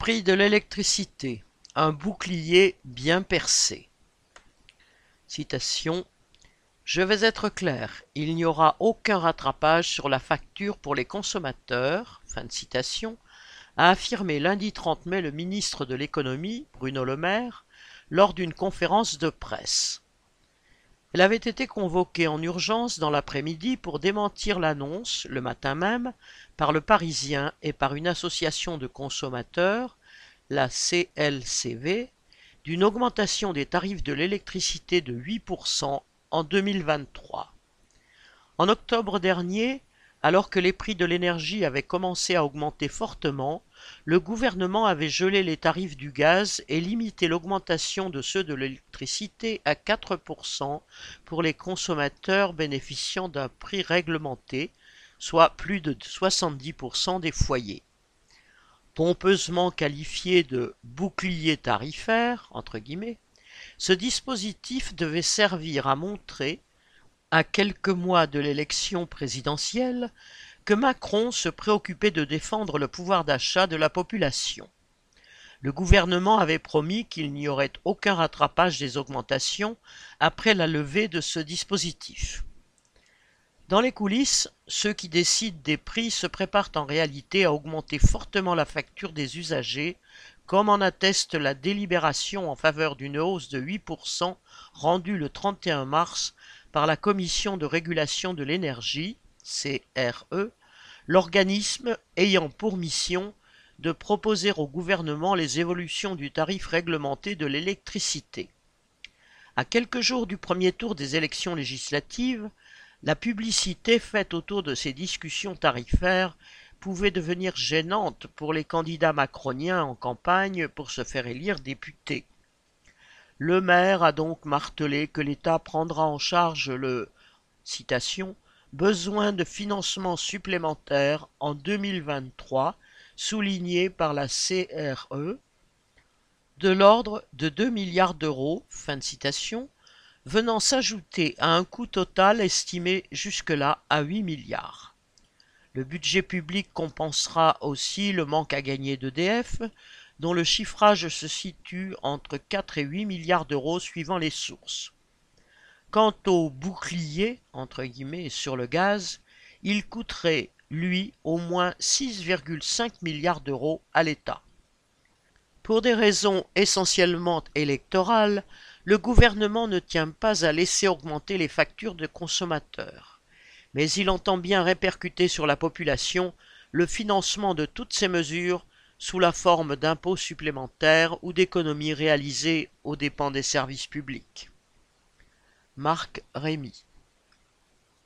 Prix de l'électricité, un bouclier bien percé. Je vais être clair, il n'y aura aucun rattrapage sur la facture pour les consommateurs, fin de a affirmé lundi 30 mai le ministre de l'économie, Bruno Le Maire, lors d'une conférence de presse. Elle avait été convoquée en urgence dans l'après-midi pour démentir l'annonce, le matin même, par le Parisien et par une association de consommateurs, la CLCV, d'une augmentation des tarifs de l'électricité de 8% en 2023. En octobre dernier, alors que les prix de l'énergie avaient commencé à augmenter fortement, le gouvernement avait gelé les tarifs du gaz et limité l'augmentation de ceux de l'électricité à 4% pour les consommateurs bénéficiant d'un prix réglementé, soit plus de 70% des foyers. Pompeusement qualifié de bouclier tarifaire, entre guillemets, ce dispositif devait servir à montrer, à quelques mois de l'élection présidentielle, que Macron se préoccupait de défendre le pouvoir d'achat de la population. Le gouvernement avait promis qu'il n'y aurait aucun rattrapage des augmentations après la levée de ce dispositif. Dans les coulisses, ceux qui décident des prix se préparent en réalité à augmenter fortement la facture des usagers, comme en atteste la délibération en faveur d'une hausse de 8% rendue le 31 mars par la Commission de régulation de l'énergie, CRE, l'organisme ayant pour mission de proposer au gouvernement les évolutions du tarif réglementé de l'électricité. À quelques jours du premier tour des élections législatives, la publicité faite autour de ces discussions tarifaires pouvait devenir gênante pour les candidats macroniens en campagne pour se faire élire député. Le maire a donc martelé que l'État prendra en charge le besoin de financement supplémentaire en 2023 souligné par la CRE de l'ordre de 2 milliards d'euros venant s'ajouter à un coût total estimé jusque-là à 8 milliards. Le budget public compensera aussi le manque à gagner d'EDF, dont le chiffrage se situe entre 4 et 8 milliards d'euros suivant les sources. Quant au bouclier, sur le gaz, il coûterait, lui, au moins 6,5 milliards d'euros à l'État. Pour des raisons essentiellement électorales, le gouvernement ne tient pas à laisser augmenter les factures de consommateurs, mais il entend bien répercuter sur la population le financement de toutes ces mesures sous la forme d'impôts supplémentaires ou d'économies réalisées aux dépens des services publics. Marc Rémy